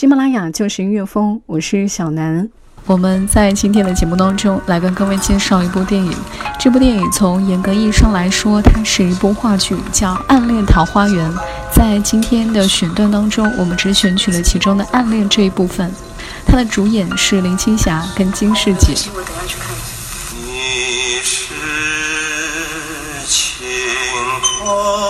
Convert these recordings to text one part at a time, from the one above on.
喜马拉雅就是音乐风，我是小南。我们在今天的节目当中来跟各位介绍一部电影。这部电影从严格意义上来说，它是一部话剧，叫《暗恋桃花源》。在今天的选段当中，我们只选取了其中的暗恋这一部分。它的主演是林青霞跟金世杰。你是晴空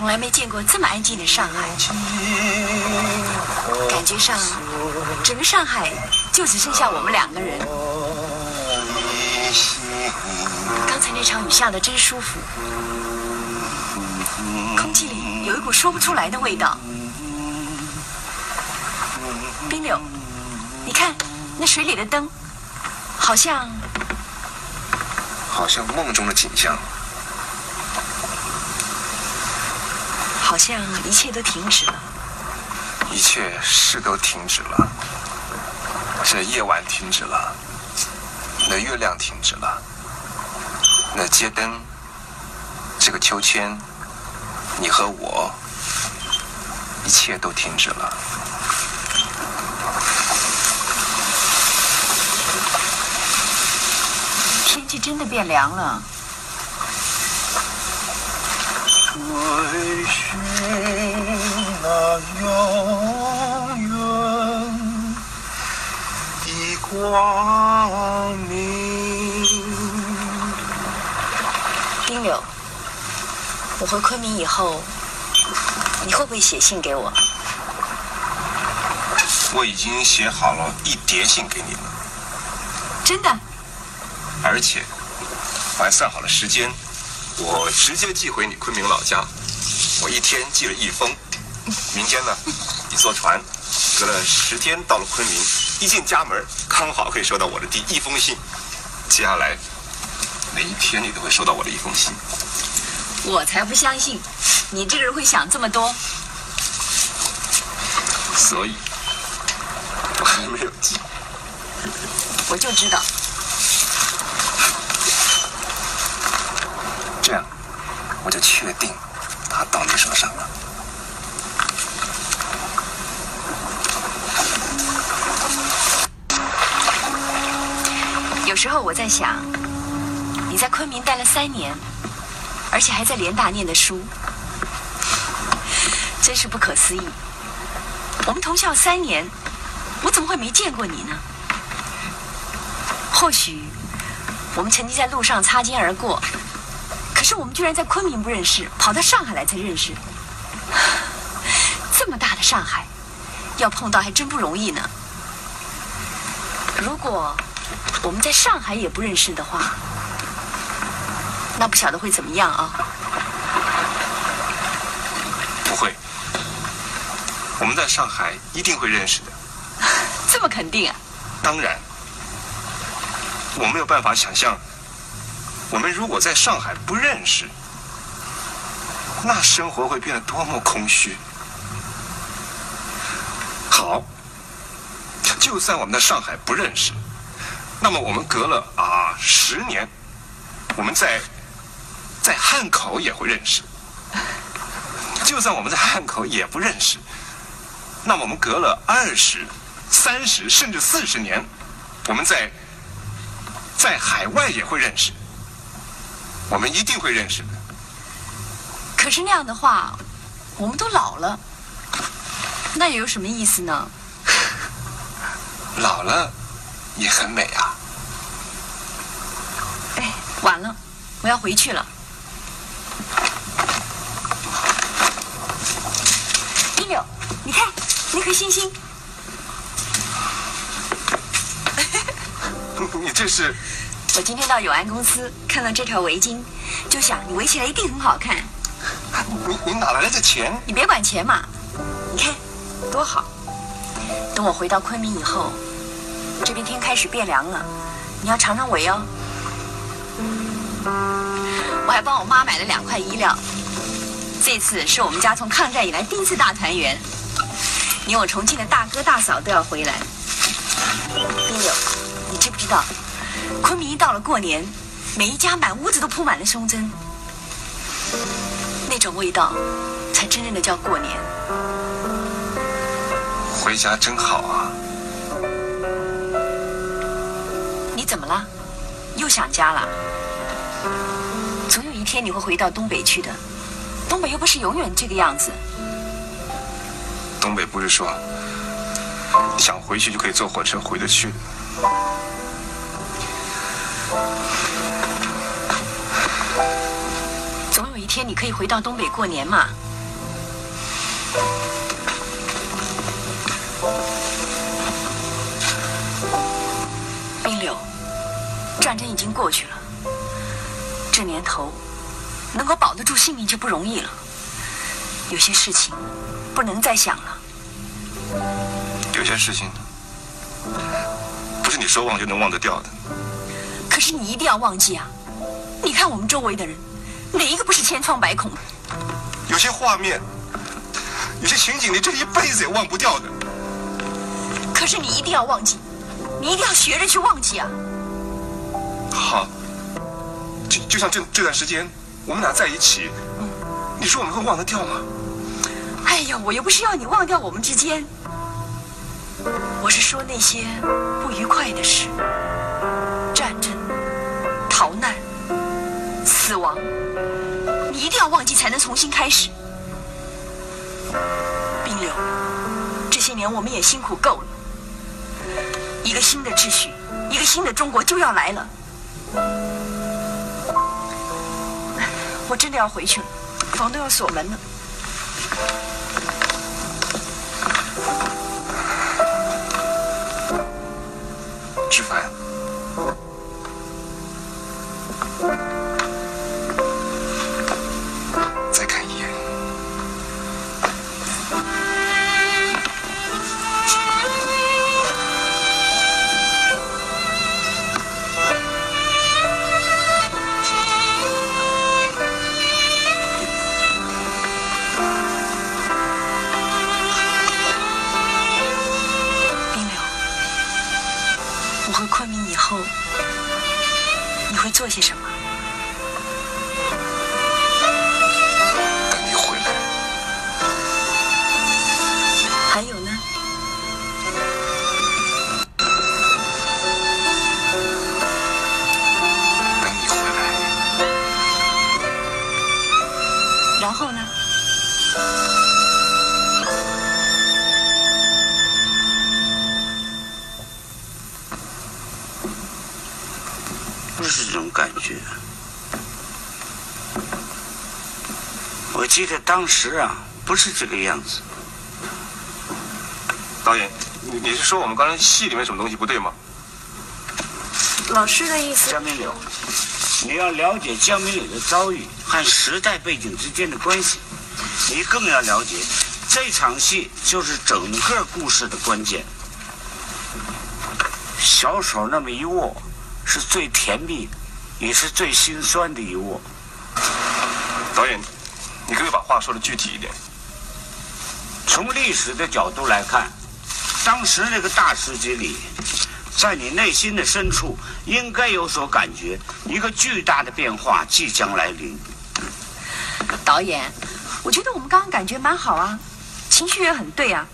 从来没见过这么安静的上海，感觉上整个上海就只剩下我们两个人。刚才那场雨下的真舒服，空气里有一股说不出来的味道。冰柳，你看那水里的灯，好像好像梦中的景象。像一切都停止了，一切事都停止了。这夜晚停止了，那月亮停止了，那街灯，这个秋千，你和我，一切都停止了。天气真的变凉了。那永远的光明。冰柳，我回昆明以后，你会不会写信给我？我已经写好了一叠信给你了，真的？而且我还算好了时间。我直接寄回你昆明老家，我一天寄了一封。明天呢，你坐船，隔了十天到了昆明，一进家门，刚好会收到我的第一封信。接下来每一天你都会收到我的一封信。我才不相信，你这个人会想这么多。所以我还没有寄。我就知道。这样，我就确定他到你手上了。时候我在想，你在昆明待了三年，而且还在联大念的书，真是不可思议。我们同校三年，我怎么会没见过你呢？或许我们曾经在路上擦肩而过。可是我们居然在昆明不认识，跑到上海来才认识。这么大的上海，要碰到还真不容易呢。如果我们在上海也不认识的话，那不晓得会怎么样啊？不会，我们在上海一定会认识的。这么肯定啊？当然，我没有办法想象。我们如果在上海不认识，那生活会变得多么空虚。好，就算我们在上海不认识，那么我们隔了啊十年，我们在在汉口也会认识。就算我们在汉口也不认识，那么我们隔了二十、三十甚至四十年，我们在在海外也会认识。我们一定会认识的。可是那样的话，我们都老了，那又有什么意思呢？老了也很美啊。哎，晚了，我要回去了。一柳，你看那颗星星，你这是我今天到永安公司看到这条围巾，就想你围起来一定很好看。你你哪来的这钱？你别管钱嘛，你看多好。等我回到昆明以后，这边天开始变凉了，你要常常围哦。我还帮我妈买了两块衣料，这次是我们家从抗战以来第一次大团圆，你我重庆的大哥大嫂都要回来。冰柳，你知不知道，昆明一到了过年，每一家满屋子都铺满了松针，那种味道才真正的叫过年。回家真好啊！么了？又想家了？总有一天你会回到东北去的，东北又不是永远这个样子。东北不是说想回去就可以坐火车回得去。总有一天你可以回到东北过年嘛。战争已经过去了，这年头能够保得住性命就不容易了。有些事情不能再想了。有些事情不是你说忘就能忘得掉的。可是你一定要忘记啊！你看我们周围的人，哪一个不是千疮百孔的？有些画面，有些情景，你这一辈子也忘不掉的。可是你一定要忘记，你一定要学着去忘记啊！好，就就像这这段时间我们俩在一起，你说我们会忘得掉吗？哎呀，我又不是要你忘掉我们之间，我是说那些不愉快的事，战争、逃难、死亡，你一定要忘记才能重新开始。冰流，这些年我们也辛苦够了，一个新的秩序，一个新的中国就要来了。我真的要回去了，房东要锁门了。志凡，做些什么？我记得当时啊，不是这个样子。导演，你你是说我们刚才戏里面什么东西不对吗？老师的意思？江明柳，你要了解江明柳的遭遇和时代背景之间的关系，你更要了解这场戏就是整个故事的关键。小手那么一握，是最甜蜜，也是最心酸的一握。导演，你可以把话说的具体一点？从历史的角度来看，当时那个大时局里，在你内心的深处应该有所感觉，一个巨大的变化即将来临。导演，我觉得我们刚刚感觉蛮好啊，情绪也很对啊。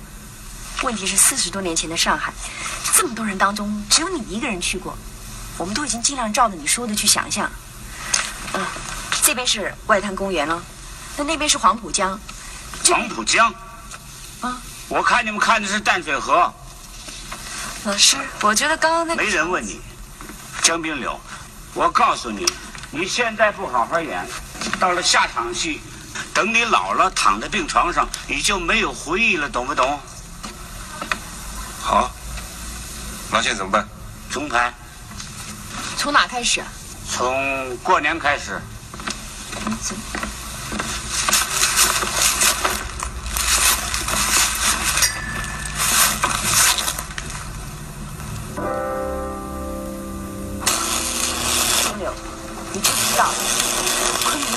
问题是四十多年前的上海，这么多人当中，只有你一个人去过，我们都已经尽量照着你说的去想象。嗯，这边是外滩公园了，那那边是黄浦江，黄浦江，啊，我看你们看的是淡水河，老师，我觉得刚刚那个没人问你。江滨柳，我告诉你，你现在不好好演，到了下场戏，等你老了躺在病床上，你就没有回忆了，懂不懂？好，那现在怎么办？重拍，从哪开始啊？从过年开始。金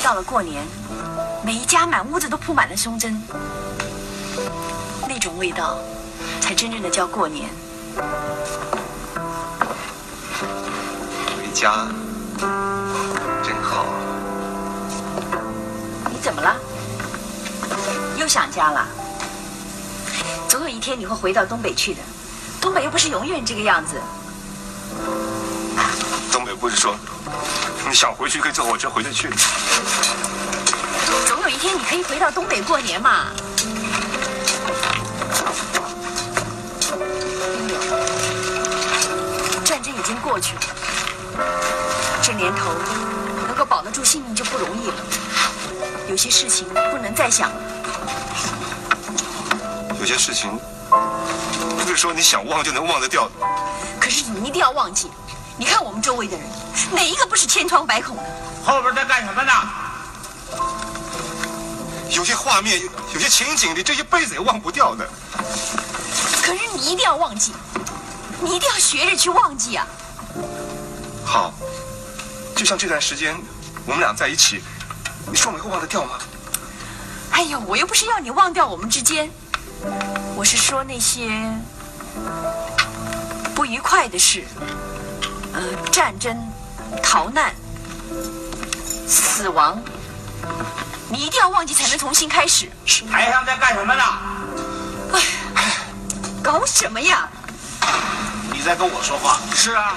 到了过年，每一家满屋子都铺满了胸针，那种味道，才真正的叫过年。回家真好。你怎么了？又想家了？总有一天你会回到东北去的，东北又不是永远这个样子。东北不是说你想回去可以坐火车回得去的？总有一天你可以回到东北过年嘛。战争已经过去了，这年头能够保得住性命就不容易了。有些事情不能再想了。有些事情不是说你想忘就能忘得掉的。可是你一定要忘记，你看我们周围的人，哪一个不是千疮百孔的？后边在干什么呢？有些画面，有些情景，你这一辈子也忘不掉的。可是你一定要忘记，你一定要学着去忘记啊！好，就像这段时间我们俩在一起，你说我会忘得掉吗？哎呦，我又不是要你忘掉我们之间，我是说那些不愉快的事，呃，战争、逃难、死亡，你一定要忘记才能重新开始。台上在干什么呢？哎搞什么呀？你在跟我说话？是啊，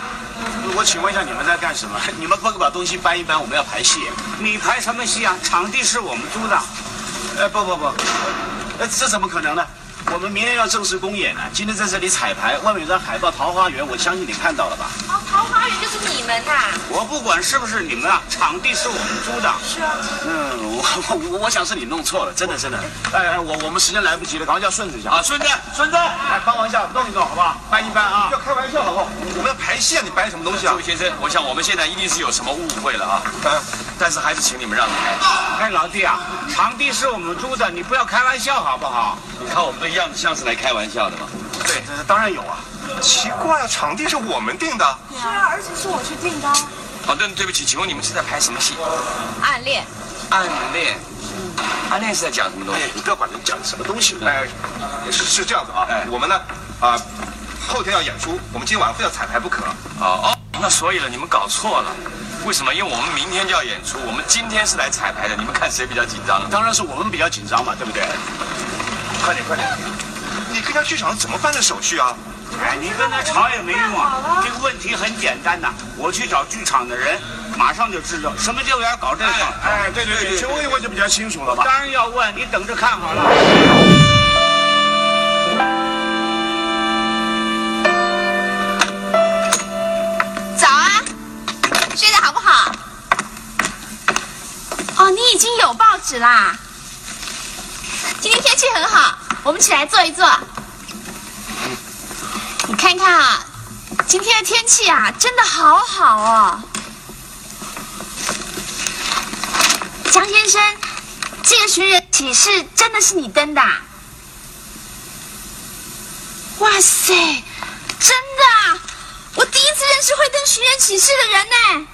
我请问一下，你们在干什么？你们快把东西搬一搬，我们要排戏。你排什么戏啊？场地是我们租的。呃，不不不，呃，这怎么可能呢？我们明天要正式公演呢，今天在这里彩排，外面有张海报《桃花源》，我相信你看到了吧？哦桃花源就是你们呐、我不管是不是你们啊，场地是我们租的。是啊，嗯，我我我想是你弄错了，真的真的。哎哎，我我们时间来不及了，赶快叫顺子一下啊，顺子顺子，来，帮忙一下，弄一弄好不好？搬一搬啊！不要开玩笑好不好？我们要排戏啊，你搬什么东西啊这位？先生，我想我们现在一定是有什么误会了啊，嗯，但是还是请你们让开。哎，老弟啊，场地是我们租的，你不要开玩笑好不好？你看我们的样子像是来开玩笑的吗？对，这当然有啊。奇怪啊，场地是我们定的。是啊，而且是我去定的。好的，对不起，请问你们是在拍什么戏？暗恋，暗恋。暗恋是在讲什么东西哎？，你不要管人讲什么东西。哎，是是这样子啊，哎我们呢，啊、后天要演出，我们今晚非要彩排不可。哦哦，那所以了，你们搞错了。为什么？因为我们明天就要演出，我们今天是来彩排的。你们看谁比较紧张？当然是我们比较紧张嘛，对不对？快点快点，你跟他剧场怎么办的手续啊？哎，你跟他吵也没用啊。这个问题很简单呐，我去找剧场的人，马上就知道什么叫要搞这个。哎，对对对，去问一问就比较清楚了吧？当然要问，你等着看好了。早啊，睡得好不好？哦，你已经有报纸啦。今天天气很好，我们起来坐一坐。你看看啊，今天的天气啊，真的好好哦。江先生，这个寻人启事真的是你登的、啊？哇塞，真的啊！我第一次认识会登寻人启事的人呢。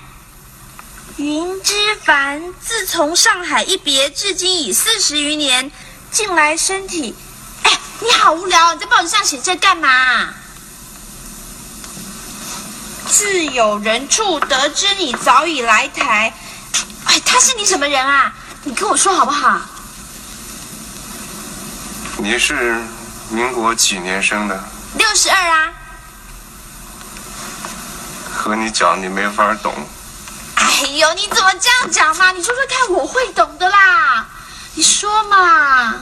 云之凡自从上海一别至今已四十余年，近来身体……哎，你好无聊，你在报纸上写这干嘛？自有人处得知你早已来台，哎，他是你什么人啊？你跟我说好不好？你是民国几年生的？六十二啊。和你讲你没法懂。哎呦，你怎么这样讲嘛？你说说看，我会懂的啦。你说嘛。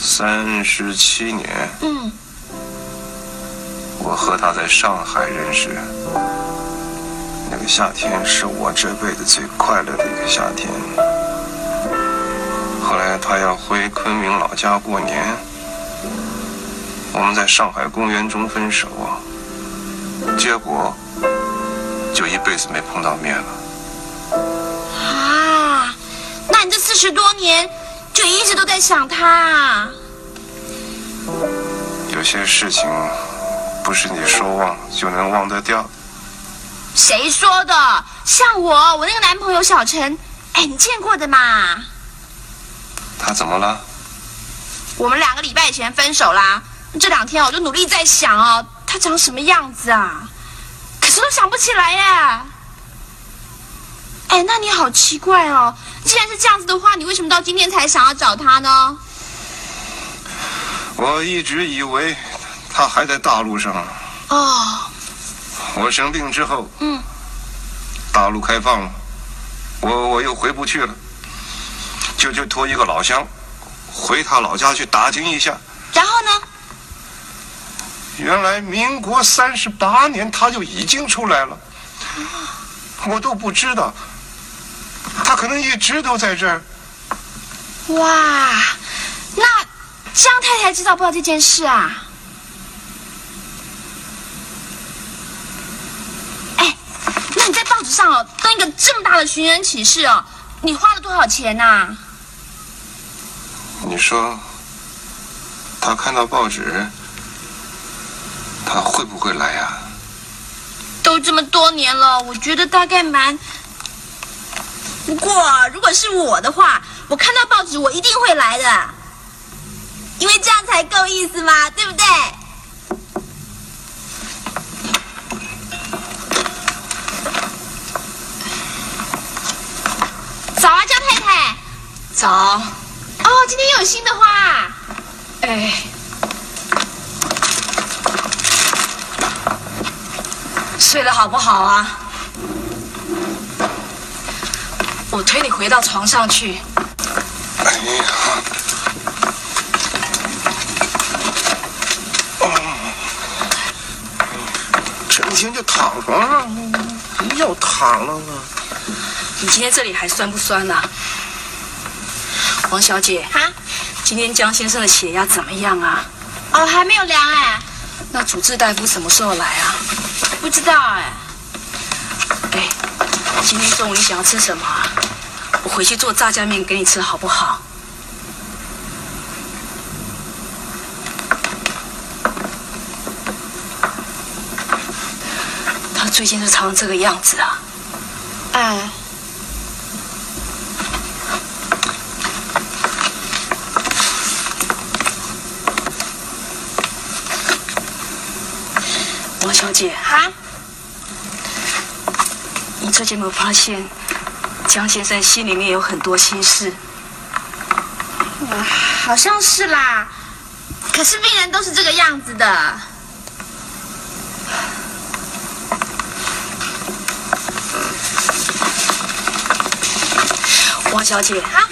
三十七年，嗯，我和他在上海认识，那个夏天是我这辈子最快乐的一个夏天。后来他要回昆明老家过年，我们在上海公园中分手，结果就一辈子没碰到面了。四十多年就一直都在想他啊？有些事情不是你说忘就能忘得掉。谁说的？像我，我那个男朋友小陈，哎，你见过的嘛？他怎么了？我们两个礼拜以前分手啦。这两天我就努力在想哦，他长什么样子啊？可是都想不起来耶。哎，那你好奇怪哦。既然是这样子的话，你为什么到今天才想要找他呢？我一直以为他还在大陆上。哦。我生病之后，嗯，大陆开放了，我我又回不去了，就就托一个老乡回他老家去打听一下。然后呢？原来民国三十八年他就已经出来了，我都不知道，他可能一直都在这儿。哇，那江太太知道不知道这件事啊？哎，那你在报纸上哦登一个这么大的寻人启事哦，你花了多少钱呐？你说他看到报纸，他会不会来呀？都这么多年了，我觉得大概蛮……不过如果是我的话，我看到报纸我一定会来的，因为这样才够意思嘛，对不对？早啊，江太太。早。哦，今天又有新的花啊。哎。睡得好不好啊？我推你回到床上去。哎呀。整天就躺床上，又躺了呢。你今天这里还酸不酸呐，王小姐？啊，今天江先生的血压怎么样啊？哦，还没有量哎。那主治大夫什么时候来啊？不知道哎。哎，今天中午你想要吃什么？我回去做炸酱面给你吃好不好？他最近是常这个样子啊。哎。王小姐，哈，你最近有没有发现江先生心里面有很多心事？好像是啦，可是病人都是这个样子的。王小姐，啊，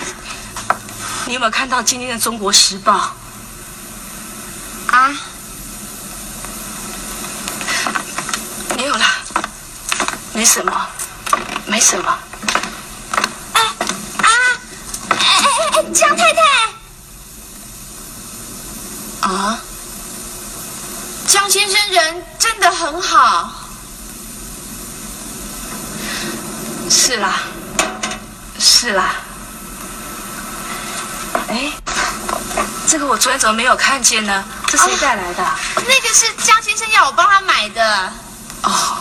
你有没有看到今天的《中国时报》？啊？没有啦没什么，没什么。哎啊！哎哎哎哎，江太太！啊？江先生人真的很好。是啦，是啦。哎，这个我昨天怎么没有看见呢？这谁带来的？那个是江先生要我帮他买的。哦。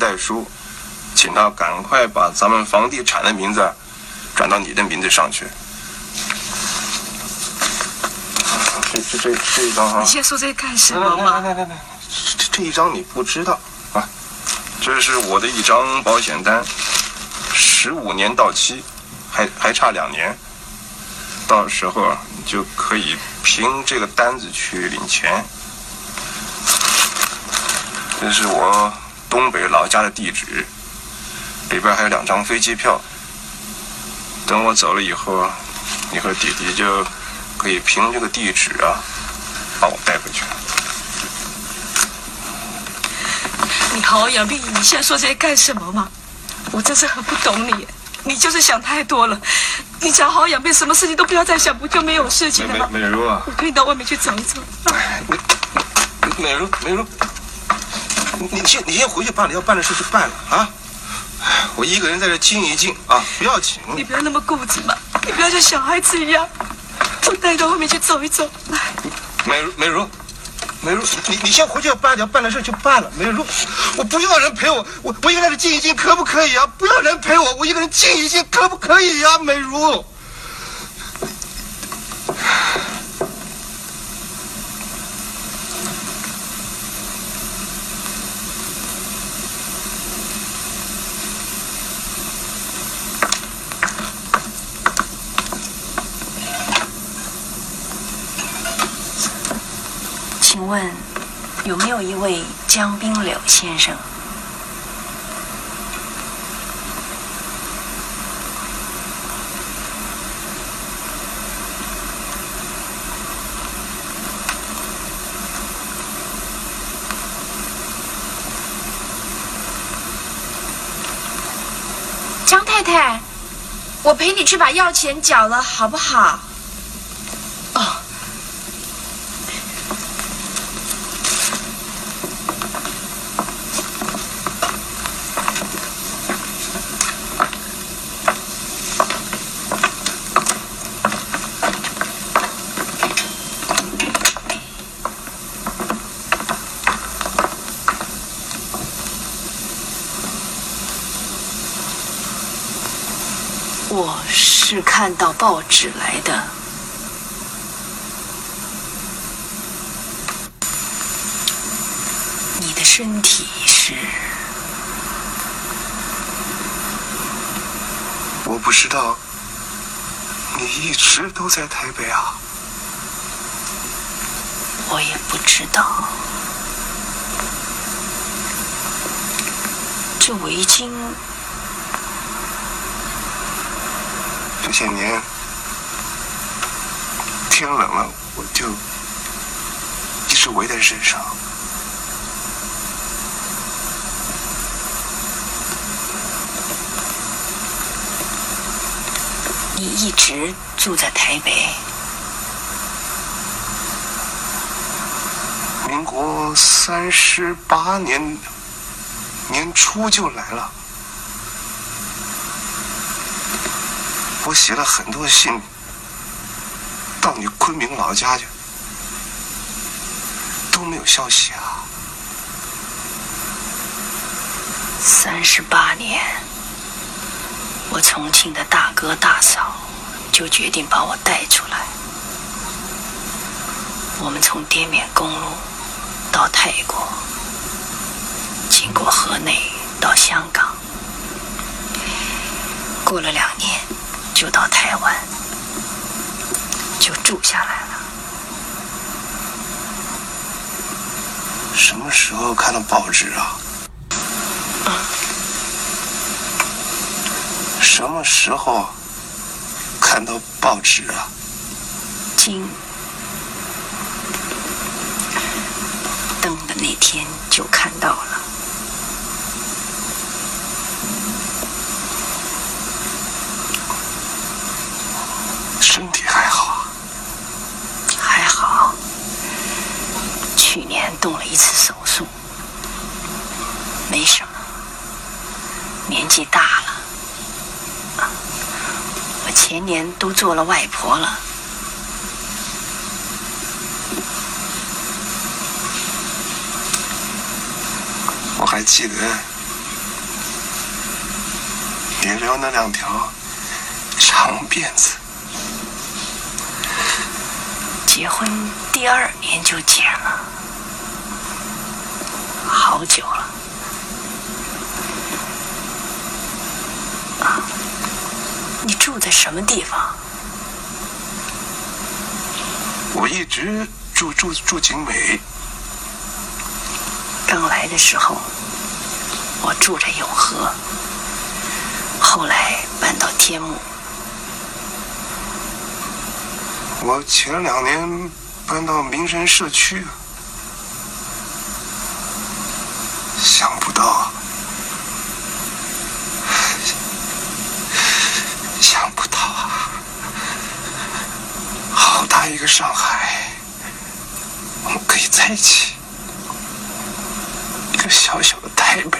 代书，请他赶快把咱们房地产的名字转到你的名字上去。这这这这一张哈，你现在说这干什么嘛？来来来来，这这一张你不知道啊？这是我的一张保险单，十五年到期，还还差两年，到时候啊你就可以凭这个单子去领钱。这是我东北老家的地址，里边还有两张飞机票。等我走了以后，你和弟弟就可以凭这个地址啊，把我带回去。你好好养病，你现在说这些干什么嘛？我真是很不懂你，你就是想太多了。你只要好好养病，什么事情都不要再想，不就没有事情了吗？美美如啊，我推你到外面去走一走。美如美如，你你先你先回去把你要办的事就办了啊！哎我一个人在这静一静啊，不要紧。你不要那么固执嘛，你不要像小孩子一样。我带你到外面去走一走。美如美如，美如，你你先回去要办要办的事就办了。美如，我不要人陪我，我我一个人在这静一静可不可以啊？不要人陪我，我一个人静一静可不可以啊、美如？请问有没有一位江滨柳先生？江太太，我陪你去把药钱缴了，好不好？哦。我是看到报纸来的。你的身体是？我不知道，你一直都在台北啊？我也不知道。这围巾这些年天冷了，我就一直围在身上。你一直住在台北，民国三十八年年初就来了。我写了很多信到你昆明老家去，都没有消息啊。三十八年，我重庆的大哥大嫂就决定把我带出来。我们从滇缅公路到泰国，经过河内到香港，过了两年就到台湾，就住下来了。什么时候看到报纸啊？什么时候看到报纸啊？今登的那天就看到了。身体还好啊？还好，去年动了一次手术，没什么。年纪大了，我前年都做了外婆了。我还记得你留那两条长辫子，结婚第二年就剪了，好久了。啊，你住在什么地方？我一直住住住景美。刚来的时候，我住在永和，后来搬到天目。我前两年搬到民生社区，想不到，想不到啊！好大一个上海，我们可以在一起。一个小小的台北，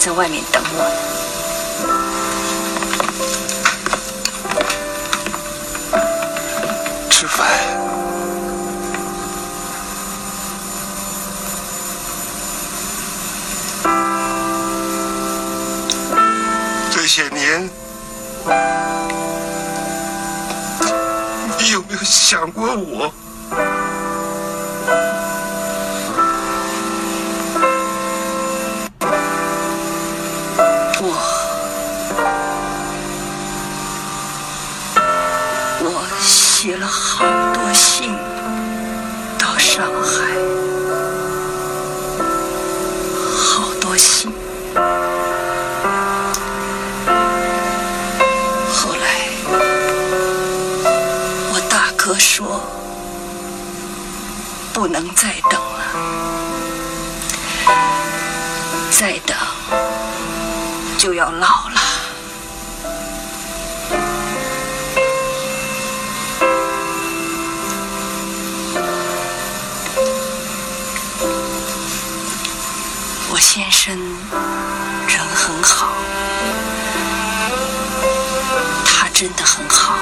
在外面等我呢。吃饭。这些年，你有没有想过我？写了好多信到上海，好多信。后来我大哥说不能再等了，再等就要老了。真人很好，他真的很好。